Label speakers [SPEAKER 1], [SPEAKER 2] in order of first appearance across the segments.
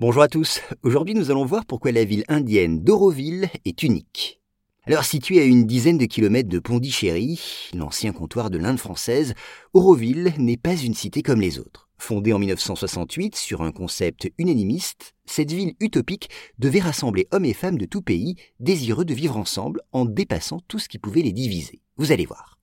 [SPEAKER 1] Bonjour à tous, aujourd'hui nous allons voir pourquoi la ville indienne d'Auroville est unique. Alors située à une dizaine de kilomètres de Pondichéry, l'ancien comptoir de l'Inde française, Auroville n'est pas une cité comme les autres. Fondée en 1968 sur un concept unanimiste, cette ville utopique devait rassembler hommes et femmes de tout pays désireux de vivre ensemble en dépassant tout ce qui pouvait les diviser. Vous allez voir.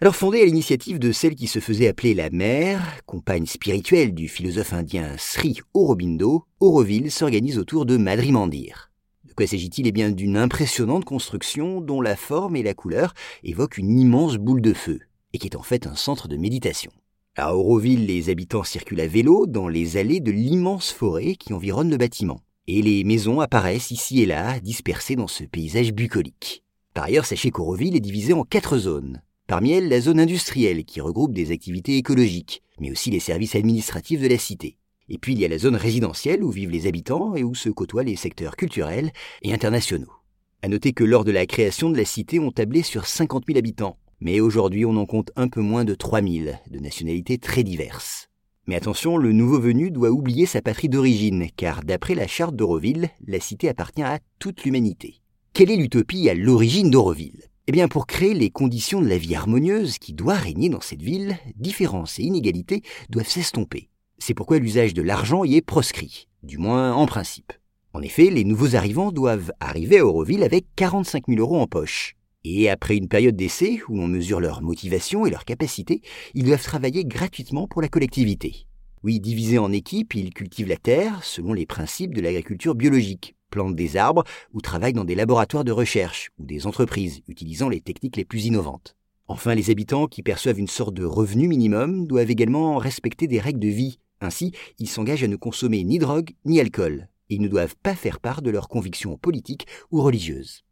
[SPEAKER 1] Alors fondée à l'initiative de celle qui se faisait appeler la mère, compagne spirituelle du philosophe indien Sri Aurobindo, Auroville s'organise autour de Madrimandir. De quoi s'agit-il? Eh bien d'une impressionnante construction dont la forme et la couleur évoquent une immense boule de feu, et qui est en fait un centre de méditation. À Auroville, les habitants circulent à vélo dans les allées de l'immense forêt qui environne le bâtiment, et les maisons apparaissent ici et là, dispersées dans ce paysage bucolique. Par ailleurs, sachez qu'Auroville est divisée en quatre zones, Parmi elles, la zone industrielle qui regroupe des activités écologiques, mais aussi les services administratifs de la cité. Et puis il y a la zone résidentielle où vivent les habitants et où se côtoient les secteurs culturels et internationaux. À noter que lors de la création de la cité, on tablait sur 50 000 habitants, mais aujourd'hui on en compte un peu moins de 3 000, de nationalités très diverses. Mais attention, le nouveau venu doit oublier sa patrie d'origine, car d'après la charte d'Auroville, la cité appartient à toute l'humanité. Quelle est l'utopie à l'origine d'Auroville? Eh bien, pour créer les conditions de la vie harmonieuse qui doit régner dans cette ville, différences et inégalités doivent s'estomper. C'est pourquoi l'usage de l'argent y est proscrit, du moins en principe. En effet, les nouveaux arrivants doivent arriver à Auroville avec 45 000 euros en poche. Et après une période d'essai où l'on mesure leur motivation et leur capacité, ils doivent travailler gratuitement pour la collectivité. Oui, divisés en équipes, ils cultivent la terre selon les principes de l'agriculture biologique, plantent des arbres ou travaillent dans des laboratoires de recherche ou des entreprises utilisant les techniques les plus innovantes. Enfin, les habitants qui perçoivent une sorte de revenu minimum doivent également respecter des règles de vie. Ainsi, ils s'engagent à ne consommer ni drogue ni alcool. Ils ne doivent pas faire part de leurs convictions politiques ou religieuses.